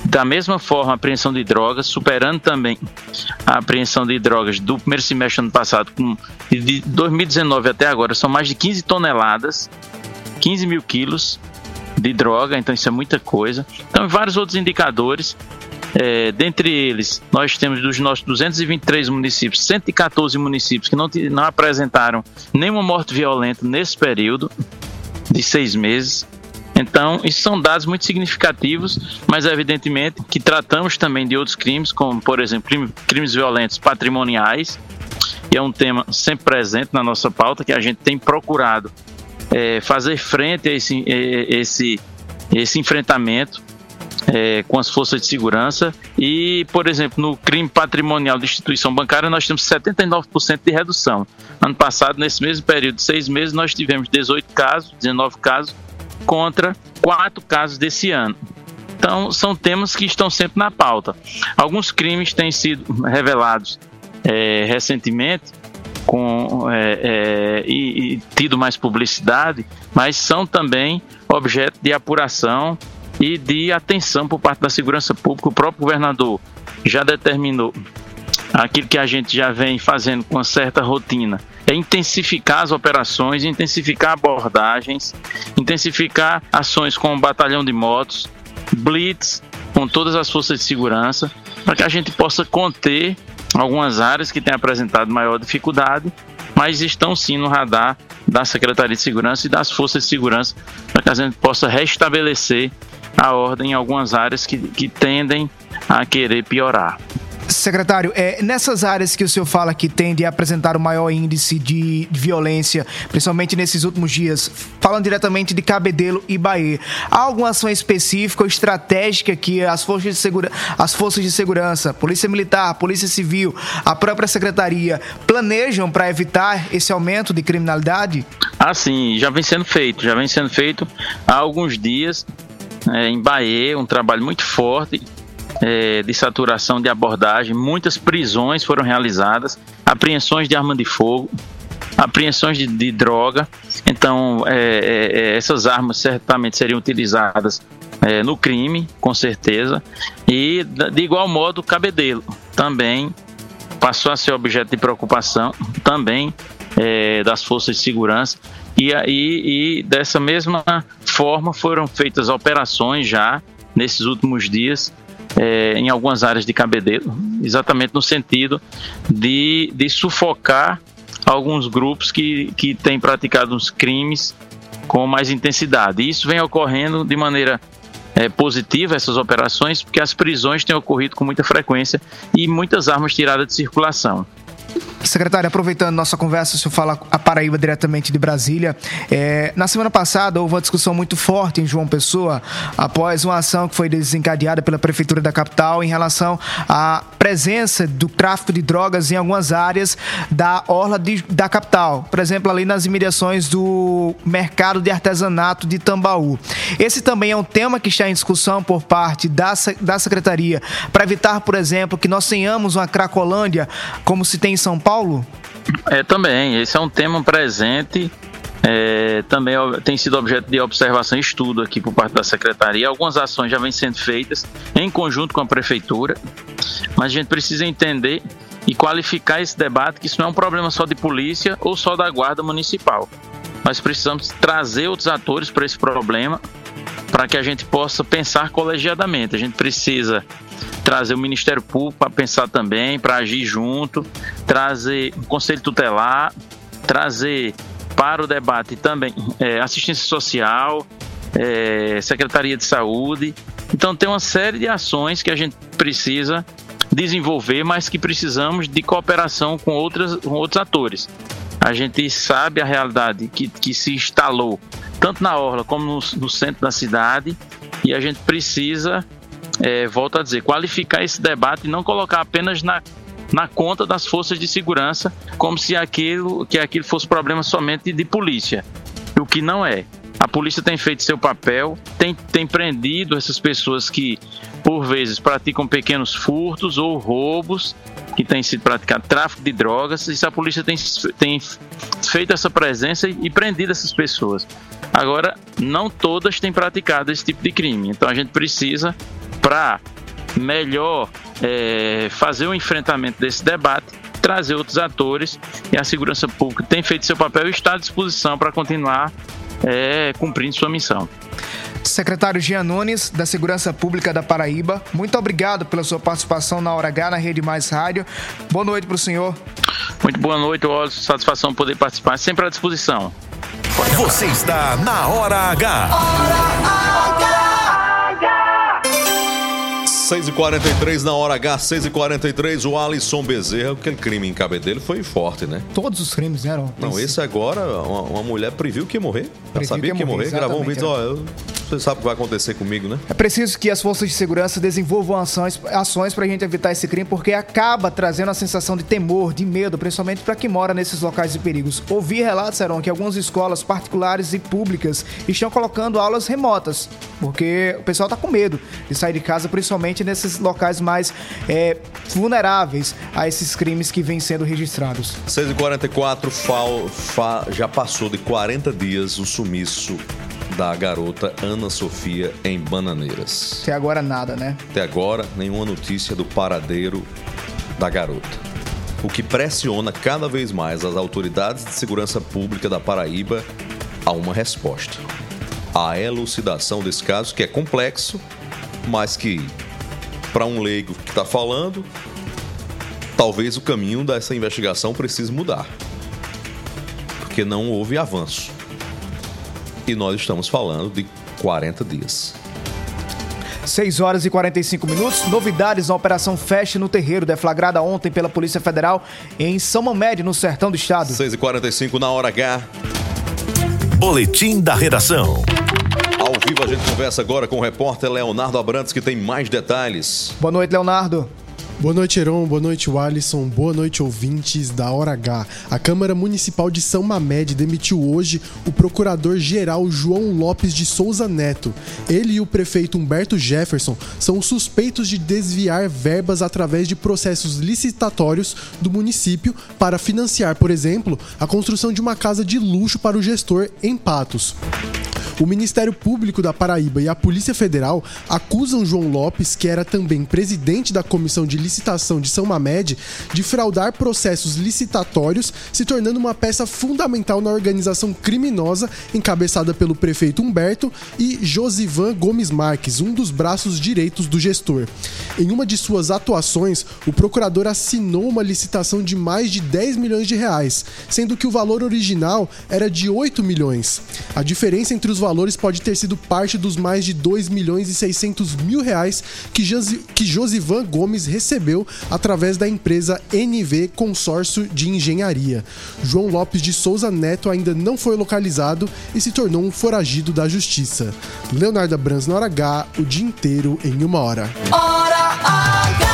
Da mesma forma, a apreensão de drogas, superando também a apreensão de drogas do primeiro semestre do ano passado, com, de 2019 até agora, são mais de 15 toneladas, 15 mil quilos de droga, então isso é muita coisa. Então, vários outros indicadores. É, dentre eles, nós temos dos nossos 223 municípios, 114 municípios que não, não apresentaram nenhuma morte violenta nesse período de seis meses. Então, isso são dados muito significativos, mas evidentemente que tratamos também de outros crimes, como, por exemplo, crime- crimes violentos patrimoniais, que é um tema sempre presente na nossa pauta, que a gente tem procurado é, fazer frente a esse, eh, esse, esse enfrentamento é, com as forças de segurança. E, por exemplo, no crime patrimonial de instituição bancária, nós temos 79% de redução. Ano passado, nesse mesmo período de seis meses, nós tivemos 18 casos, 19 casos, contra quatro casos desse ano. Então, são temas que estão sempre na pauta. Alguns crimes têm sido revelados é, recentemente com, é, é, e, e tido mais publicidade, mas são também objeto de apuração e de atenção por parte da segurança pública. O próprio governador já determinou aquilo que a gente já vem fazendo com uma certa rotina, é intensificar as operações, intensificar abordagens, intensificar ações com o batalhão de motos, blitz com todas as forças de segurança, para que a gente possa conter algumas áreas que têm apresentado maior dificuldade, mas estão sim no radar da Secretaria de Segurança e das forças de segurança, para que a gente possa restabelecer a ordem em algumas áreas que, que tendem a querer piorar.
Secretário, é, nessas áreas que o senhor fala que tende a apresentar o maior índice de, violência, principalmente nesses últimos dias, falando diretamente de Cabedelo e Bahia, há alguma ação específica ou estratégica que as forças de, segura, as forças de segurança, Polícia Militar, Polícia Civil, a própria Secretaria, planejam para evitar esse aumento de criminalidade?
Ah, sim, já vem sendo feito, já vem sendo feito há alguns dias é, em Bahia, um trabalho muito forte é, de saturação de abordagem, muitas prisões foram realizadas, apreensões de arma de fogo, apreensões de, de droga. Então, é, é, essas armas certamente seriam utilizadas é, no crime, com certeza. E, de igual modo, o cabedelo também passou a ser objeto de preocupação, também é, das forças de segurança. E, aí, e dessa mesma forma foram feitas operações já nesses últimos dias é, em algumas áreas de Cabedelo, exatamente no sentido de, de sufocar alguns grupos que, que têm praticado uns crimes com mais intensidade. E isso vem ocorrendo de maneira é, positiva, essas operações, porque as prisões têm ocorrido com muita frequência e muitas armas tiradas de circulação.
Secretário, aproveitando nossa conversa, o senhor fala a Paraíba diretamente de Brasília. É, na semana passada houve uma discussão muito forte em João Pessoa após uma ação que foi desencadeada pela Prefeitura da capital em relação à presença do tráfico de drogas em algumas áreas da orla de, da capital. Por exemplo, ali nas imediações do mercado de artesanato de Tambaú. Esse também é um tema que está em discussão por parte da, da Secretaria para evitar, por exemplo, que nós tenhamos uma Cracolândia como se tem em São Paulo?
É, também. Esse é um tema presente. É, também tem sido objeto de observação e estudo aqui por parte da secretaria. Algumas ações já vêm sendo feitas em conjunto com a prefeitura, mas a gente precisa entender e qualificar esse debate que isso não é um problema só de polícia ou só da guarda municipal. Nós precisamos trazer outros atores para esse problema para que a gente possa pensar colegiadamente. A gente precisa trazer o Ministério Público para pensar também, para agir junto, trazer o Conselho Tutelar, trazer para o debate também é, assistência social, é, Secretaria de Saúde. Então tem uma série de ações que a gente precisa desenvolver, mas que precisamos de cooperação com, outras, com outros atores. A gente sabe a realidade que, que se instalou tanto na orla como no, no centro da cidade e a gente precisa é, volto a dizer, qualificar esse debate e não colocar apenas na, na conta das forças de segurança, como se aquilo, que aquilo fosse problema somente de polícia, o que não é. A polícia tem feito seu papel, tem, tem prendido essas pessoas que, por vezes, praticam pequenos furtos ou roubos, que têm sido praticado tráfico de drogas, e a polícia tem, tem feito essa presença e, e prendido essas pessoas. Agora, não todas têm praticado esse tipo de crime, então a gente precisa para melhor é, fazer o enfrentamento desse debate, trazer outros atores e a segurança pública tem feito seu papel e está à disposição para continuar é, cumprindo sua missão.
Secretário Jean Nunes, da Segurança Pública da Paraíba, muito obrigado pela sua participação na Hora H, na Rede Mais Rádio. Boa noite para o senhor.
Muito boa noite, Wallace. Satisfação poder participar, sempre à disposição.
Você está na Hora H. Hora H.
6h43 na hora H, 6h43, o Alisson Bezerra, aquele crime em cabelo foi forte, né?
Todos os crimes eram.
Não, esse agora, uma, uma mulher previu que ia morrer. Já sabia que ia morrer, gravou um vídeo, ó, eu, você sabe o que vai acontecer comigo, né?
É preciso que as forças de segurança desenvolvam ações, ações pra gente evitar esse crime, porque acaba trazendo a sensação de temor, de medo, principalmente para quem mora nesses locais de perigos. Ouvi relatos, Heron, que algumas escolas particulares e públicas estão colocando aulas remotas, porque o pessoal tá com medo de sair de casa, principalmente nesses locais mais é, vulneráveis a esses crimes que vêm sendo registrados.
6h44, FAO, FA, já passou de 40 dias o sumiço da garota Ana Sofia em Bananeiras.
Até agora nada, né?
Até agora, nenhuma notícia do paradeiro da garota. o que pressiona cada vez mais as autoridades de segurança pública da Paraíba a uma resposta. A elucidação desse caso, que é complexo, mas que, para um leigo que está falando, talvez o caminho dessa investigação precise mudar. Porque não houve avanço. E nós estamos falando de 40 dias.
6 horas e 45 minutos. Novidades na Operação Feste no Terreiro, deflagrada ontem pela Polícia Federal em São Mamede, no sertão do estado.
6 e 45 na hora H.
Boletim da redação.
A gente conversa agora com o repórter Leonardo Abrantes, que tem mais detalhes.
Boa noite, Leonardo.
Boa noite, Heron. Boa noite, Walisson. Boa noite, ouvintes da Hora H. A Câmara Municipal de São Mamede demitiu hoje o procurador-geral João Lopes de Souza Neto. Ele e o prefeito Humberto Jefferson são suspeitos de desviar verbas através de processos licitatórios do município para financiar, por exemplo, a construção de uma casa de luxo para o gestor em Patos. O Ministério Público da Paraíba e a Polícia Federal acusam João Lopes, que era também presidente da Comissão de Licitação de São Mamede, de fraudar processos licitatórios, se tornando uma peça fundamental na organização criminosa encabeçada pelo prefeito Humberto e Josivan Gomes Marques, um dos braços direitos do gestor. Em uma de suas atuações, o procurador assinou uma licitação de mais de 10 milhões de reais, sendo que o valor original era de 8 milhões. A diferença entre os valores pode ter sido parte dos mais de 2 milhões e 600 mil reais que Josivan Gomes recebeu através da empresa NV Consórcio de Engenharia. João Lopes de Souza Neto ainda não foi localizado e se tornou um foragido da justiça. Leonardo Brans na hora H, o dia inteiro em uma hora.
Hora H!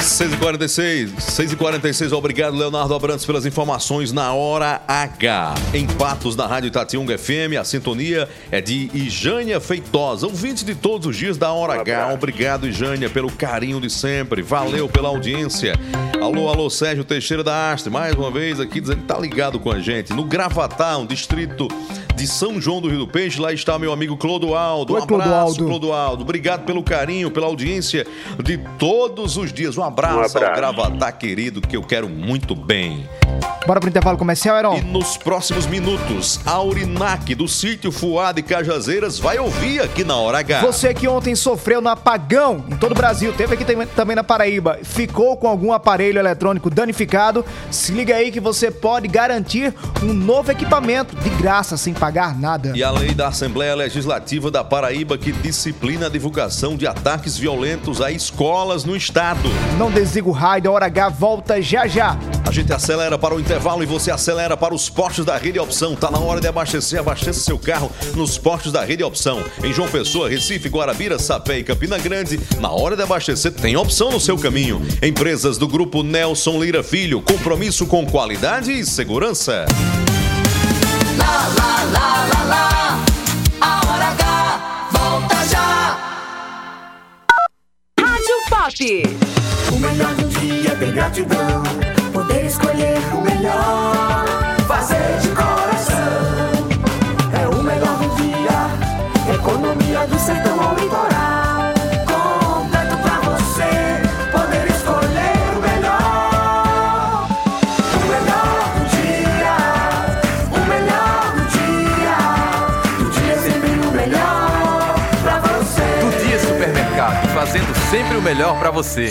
6h46, 6h46, obrigado Leonardo Abrantes pelas informações na hora H. Em Patos, na Rádio Itatiunga FM, a sintonia é de Ijânia Feitosa, ouvinte de todos os dias da hora H. Obrigado, Ijânia, pelo carinho de sempre, valeu pela audiência. Alô, alô, Sérgio Teixeira da Astre, mais uma vez aqui dizendo que tá ligado com a gente. No Gravatá, um distrito de São João do Rio do Peixe, lá está meu amigo Clodoaldo. Um abraço,
Clodoaldo.
Clodoaldo. Obrigado pelo carinho, pela audiência de todos os dias. Um abraço,
Um abraço.
ao Gravatá querido, que eu quero muito bem.
Bora pro intervalo comercial, Heron?
E nos próximos minutos, a Urinac do sítio Fuado e Cajazeiras vai ouvir aqui na Hora H.
Você que ontem sofreu no apagão em todo o Brasil, teve aqui tam- também na Paraíba, ficou com algum aparelho eletrônico danificado, se liga aí que você pode garantir um novo equipamento de graça, sem pagar nada.
E a lei da Assembleia Legislativa da Paraíba que disciplina a divulgação de ataques violentos a escolas no estado.
Não desliga o rádio, a Hora H volta já já.
A gente acelera para o intervalo e você acelera para os postos da Rede Opção. Tá na hora de abastecer, abasteça seu carro nos postos da Rede Opção. Em João Pessoa, Recife, Guarabira, Sapé e Campina Grande, na hora de abastecer tem opção no seu caminho. Empresas do grupo Nelson Lira Filho, compromisso com qualidade e segurança.
Lá, lá, lá, lá, lá. A Hora H volta já.
Rádio Pop.
O melhor do dia tem gratidão. Poder escolher o melhor. Fazer de coração. É o melhor do dia. Economia do sertão ao litoral. Completo pra você. Poder escolher o melhor. O melhor do dia. O melhor do dia. Do dia sempre o melhor pra você.
Do Dia Supermercado, fazendo sempre o melhor pra você.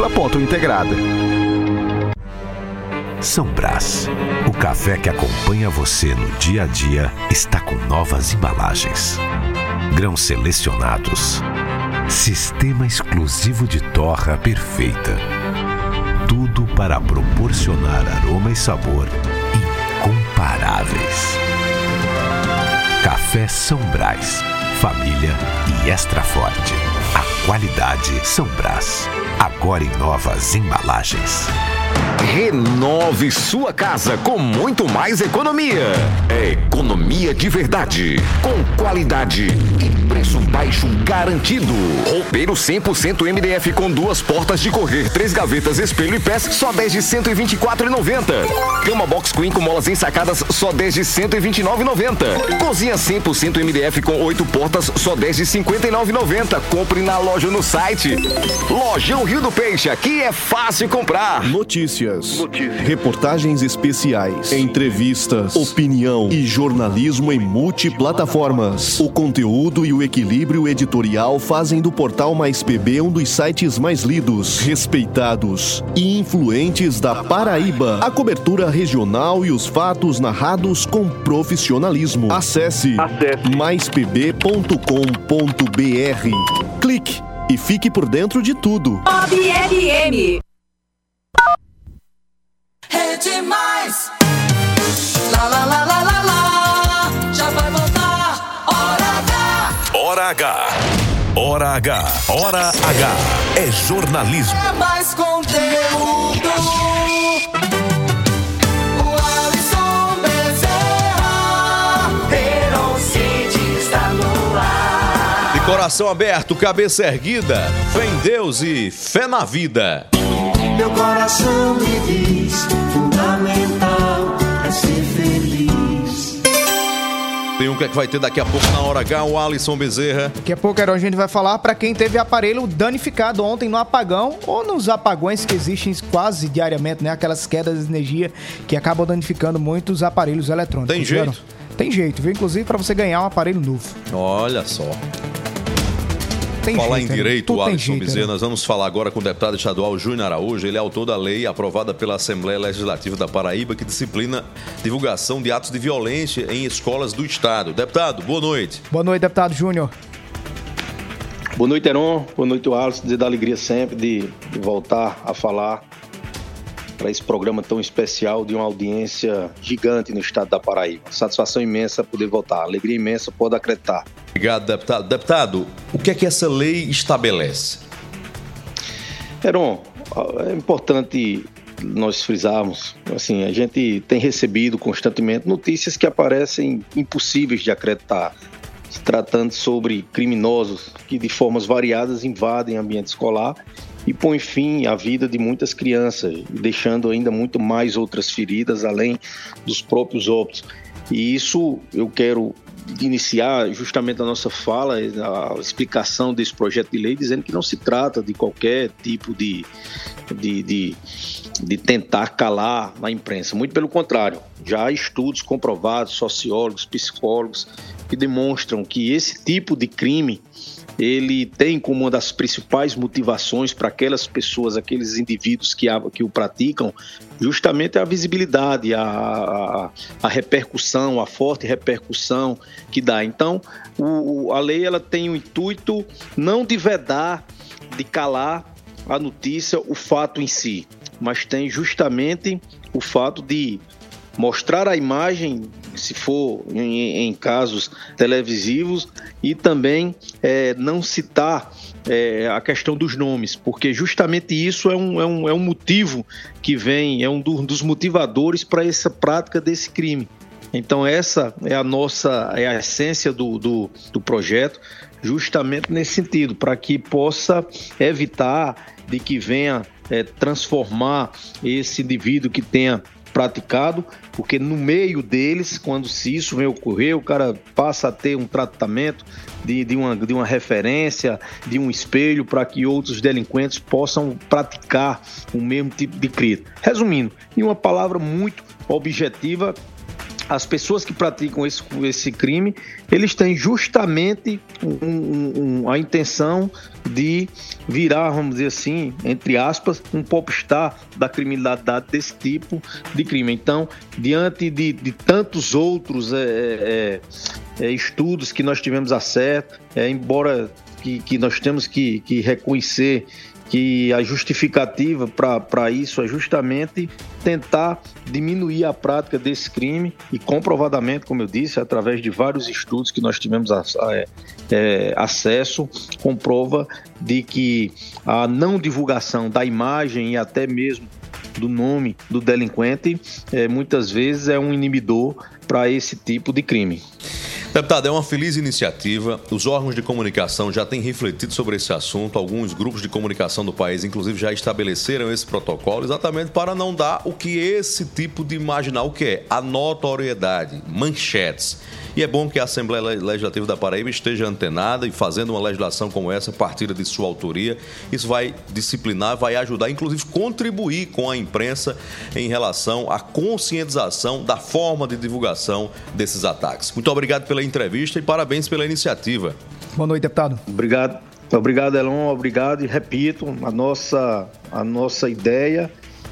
múltipla.integrada.
São Brás. O café que acompanha você no dia a dia está com novas embalagens. Grãos selecionados. Sistema exclusivo de torra perfeita. Tudo para proporcionar aroma e sabor incomparáveis. Café São Brás. Família e extra forte. A qualidade São Brás. Agora em novas embalagens.
Renove sua casa com muito mais economia. É economia de verdade, com qualidade e preço baixo garantido. Roupeiro 100% MDF com duas portas de correr, três gavetas, espelho e pés, só 10 de 124,90. Cama box queen com molas ensacadas, só 10 de 129,90. Cozinha 100% MDF com oito portas, só 10 de 59,90. Compre na loja ou no site. Lojão Rio do Peixe, aqui é fácil comprar.
Notícias. Reportagens especiais. Entrevistas. Opinião. E jornalismo em multiplataformas. O conteúdo e o equilíbrio editorial fazem do portal Mais PB um dos sites mais lidos, respeitados e influentes da Paraíba. A cobertura regional e os fatos narrados com profissionalismo. Acesse, maispb.com.br. Clique e fique por dentro de tudo.
Bob FM.
É demais. Lá, lá, lá, lá, lá, lá. H.
Hora H. Hora H. É jornalismo.
É mais conteúdo. O Alisson Bezerra. Verão City está no ar.
De coração aberto, cabeça erguida, fé em Deus e fé na vida.
Meu coração me diz: fundamental
Tem um que é que vai ter daqui a pouco na hora H, o Alisson Bezerra.
Daqui a pouco a gente vai falar para quem teve aparelho danificado ontem no apagão ou nos apagões que existem quase diariamente, né? Aquelas quedas de energia que acabam danificando muitos aparelhos eletrônicos.
Tem jeito?
Tem jeito, viu? Inclusive para você ganhar um aparelho novo.
Olha só.
Tem
falar
jeito,
em
né?
direito,
tem
Alisson Bezerra,
né?
nós vamos falar agora com o deputado estadual Júnior Araújo. Ele é autor da lei aprovada pela Assembleia Legislativa da Paraíba que disciplina divulgação de atos de violência em escolas do Estado. Deputado, boa noite.
Boa noite, deputado Júnior.
Boa noite, Heron. Boa noite, Alisson. Dizer da alegria sempre de, de voltar a falar para esse programa tão especial de uma audiência gigante no estado da Paraíba. Satisfação imensa poder voltar. Alegria imensa, pode acreditar.
Obrigado, deputado. Deputado, o que é que essa lei estabelece?
Heron, é importante nós frisarmos, assim, a gente tem recebido constantemente notícias que aparecem impossíveis de acreditar, se tratando sobre criminosos que de formas variadas invadem ambiente escolar e põem fim à vida de muitas crianças, deixando ainda muito mais outras feridas além dos próprios óbitos. E isso eu quero iniciar justamente a nossa fala, a explicação desse projeto de lei, dizendo que não se trata de qualquer tipo de, de, de, de tentar calar a imprensa. Muito pelo contrário, já há estudos comprovados, sociólogos, psicólogos, que demonstram que esse tipo de crime ele tem como uma das principais motivações para aquelas pessoas, aqueles indivíduos que, a, que o praticam, justamente a visibilidade, a, a, a repercussão, a forte repercussão que dá. Então, o, a lei ela tem o intuito não de vedar, de calar a notícia, o fato em si, mas tem justamente o fato de mostrar a imagem, se for em, em casos televisivos, e também é, não citar é, a questão dos nomes, porque justamente isso é um, é um, é um motivo que vem, é um do- dos motivadores para essa prática desse crime. Então essa é a nossa, é a essência do, do, do projeto, justamente nesse sentido, para que possa evitar de que venha é, transformar esse indivíduo que tenha praticado, porque no meio deles, quando se isso vem ocorrer, o cara passa a ter um tratamento de, de, uma, de uma referência, de um espelho, para que outros delinquentes possam praticar o mesmo tipo de crime. Resumindo, em uma palavra muito objetiva, as pessoas que praticam esse, esse crime, eles têm justamente um, um, a intenção de virar, vamos dizer assim, entre aspas, um popstar da criminalidade desse tipo de crime. Então, diante de, de tantos outros é, é, é, estudos que nós tivemos acesso, é, embora que, que nós temos que, que reconhecer que a justificativa para isso é justamente tentar diminuir a prática desse crime e comprovadamente, como eu disse, através de vários estudos que nós tivemos a, a, é, acesso, comprova de que a não divulgação da imagem e até mesmo do nome do delinquente é, muitas vezes é um inibidor para esse tipo de crime.
Deputado, é uma feliz iniciativa. Os órgãos de comunicação já têm refletido sobre esse assunto. Alguns grupos de comunicação do país, inclusive, já estabeleceram esse protocolo exatamente para não dar o que esse tipo de marginal quer, a notoriedade, manchetes. E é bom que a Assembleia Legislativa da Paraíba esteja antenada e fazendo uma legislação como essa, partida de sua autoria. Isso vai disciplinar, vai ajudar, inclusive contribuir com a imprensa em relação à conscientização da forma de divulgação desses ataques. Muito obrigado pela entrevista e parabéns pela iniciativa.
Boa noite, deputado.
Obrigado. Obrigado, Elon. Obrigado e repito, a nossa, a nossa ideia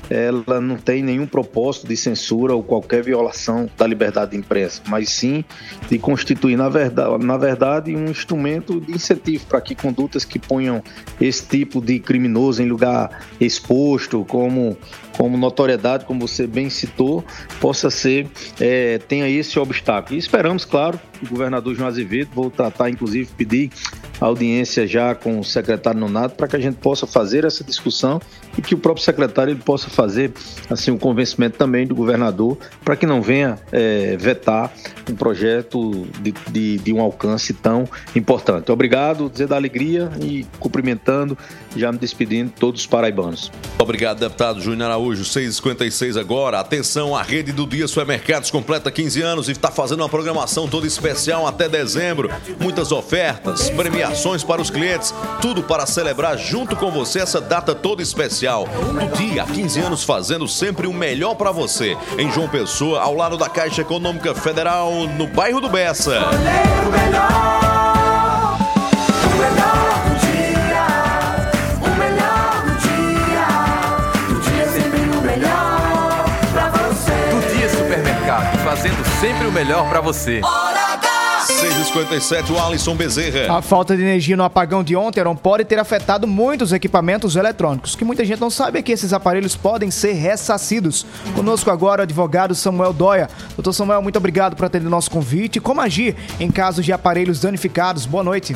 ela não tem nenhum propósito de censura ou qualquer violação da liberdade de imprensa, mas sim de constituir, na verdade, na verdade um instrumento de incentivo para que condutas que ponham esse tipo de criminoso em lugar exposto, como como notoriedade, como você bem citou, possa ser, é, tenha esse obstáculo. E esperamos, claro, o governador João Azevedo, vou tratar, inclusive, pedir audiência já com o secretário Nonato para que a gente possa fazer essa discussão e que o próprio secretário ele possa fazer assim um convencimento também do governador para que não venha é, vetar um projeto de, de, de, um alcance tão importante. Obrigado, dizer da alegria e cumprimentando, já me despedindo todos os paraibanos.
Obrigado, deputado Júnior Araújo, 6h56 agora. Atenção, a rede do Dia Supermercados completa 15 anos e está fazendo uma programação toda especial até dezembro. Muitas ofertas, premiações para os clientes, tudo para celebrar junto com você essa data toda especial. Do dia, 15 anos fazendo sempre o melhor para você. Em João Pessoa, ao lado da Caixa Econômica Federal, no bairro do Bessa.
fazendo melhor para você.
6h57, o Alisson Bezerra.
A falta de energia no apagão de ontem pode ter afetado muitos equipamentos eletrônicos. que muita gente não sabe é que esses aparelhos podem ser ressarcidos. Conosco agora o advogado Samuel Dóia. Doutor Samuel, muito obrigado por atender nosso convite. Como agir em casos de aparelhos danificados? Boa noite.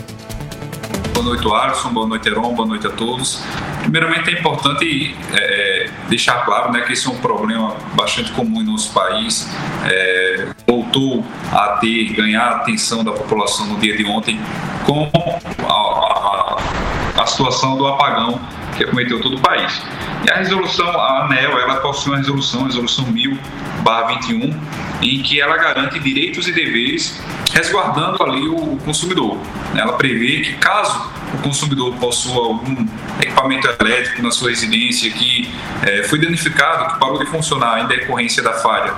Boa noite, Alisson. Boa noite, Heron. Boa noite a todos. Primeiramente, é importante é, deixar claro né, que esse é um problema bastante comum em nosso país. É, voltou a ter, ganhar a atenção da população no dia de ontem com a, a, a situação do apagão que acometeu todo o país. E a resolução, a ANEL, ela possui uma resolução, resolução 1000-21, em que ela garante direitos e deveres resguardando ali o consumidor. Ela prevê que caso o consumidor possua algum equipamento elétrico na sua residência que é, foi danificado, que parou de funcionar em decorrência da falha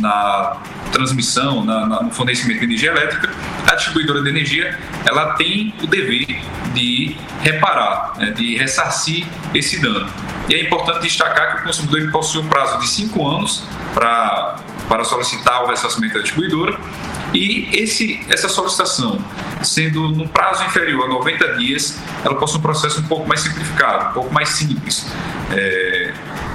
na transmissão, na, na, no fornecimento de energia elétrica, a distribuidora de energia ela tem o dever de reparar, né, de ressarcir esse dano. E é importante destacar que o consumidor possui um prazo de cinco anos para, para solicitar o ressarcimento da distribuidora e esse, essa solicitação, sendo no prazo inferior a 90 dias, ela possui um processo um pouco mais simplificado, um pouco mais simples. É,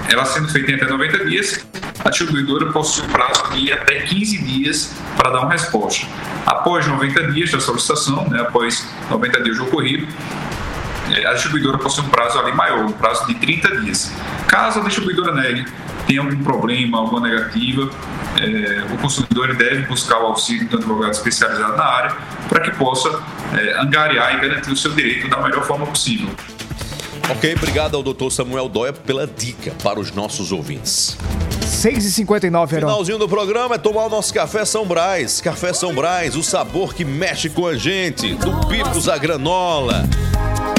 ela sendo feita em até 90 dias, a distribuidora possui um prazo de até 15 dias para dar uma resposta. Após 90 dias da solicitação, né, após 90 dias de ocorrido, é, a distribuidora possui um prazo ali maior, um prazo de 30 dias. Caso a distribuidora negue, tenha algum problema, alguma negativa, é, o consumidor deve buscar o auxílio do advogado especializado na área para que possa é, angariar e garantir o seu direito da melhor forma possível.
Ok, obrigado ao doutor Samuel Dóia pela dica para os nossos ouvintes.
6h59, Heron.
Finalzinho do programa é tomar o nosso café São Brás. Café São Brás, o sabor que mexe com a gente. Do picos à granola.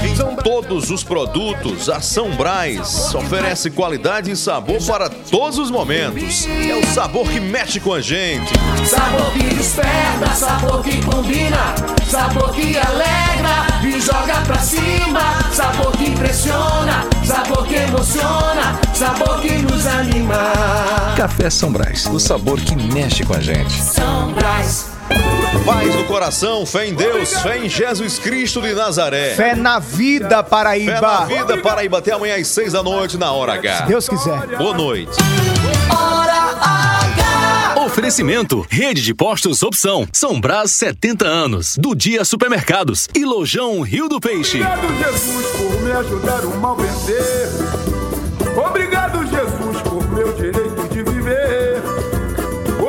em todos os produtos, a São Brás oferece qualidade e sabor para todos os momentos. É o sabor que mexe com a gente.
Sabor que desperta, sabor que combina, sabor que alegra e joga pra cima, sabor que impressiona, sabor que emociona, sabor que nos anima.
Café São Brás, o sabor que mexe com a gente.
São Brás.
Paz no coração, fé em Deus, fé em Jesus Cristo de Nazaré.
Fé na vida, Paraíba.
Fé na vida, Paraíba. Até amanhã às seis da noite na Hora H.
Se Deus quiser.
Boa noite.
Oferecimento: Rede de Postos Opção. São Brás 70 anos. Do Dia Supermercados. E Lojão Rio do Peixe.
Obrigado, Jesus, por me ajudar o mal vencer. Obrigado, Jesus, por meu direito de viver.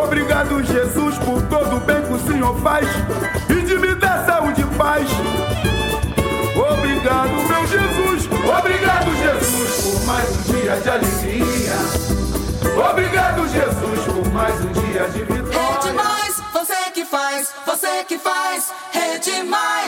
Obrigado, Jesus, por todo o bem que o Senhor faz e de me dar saúde e paz. Obrigado, meu Jesus. Obrigado, Jesus, por mais um dia de alegria. Obrigado, Jesus, por mais um dia de vitória.
É demais, você que faz, você que faz, é demais.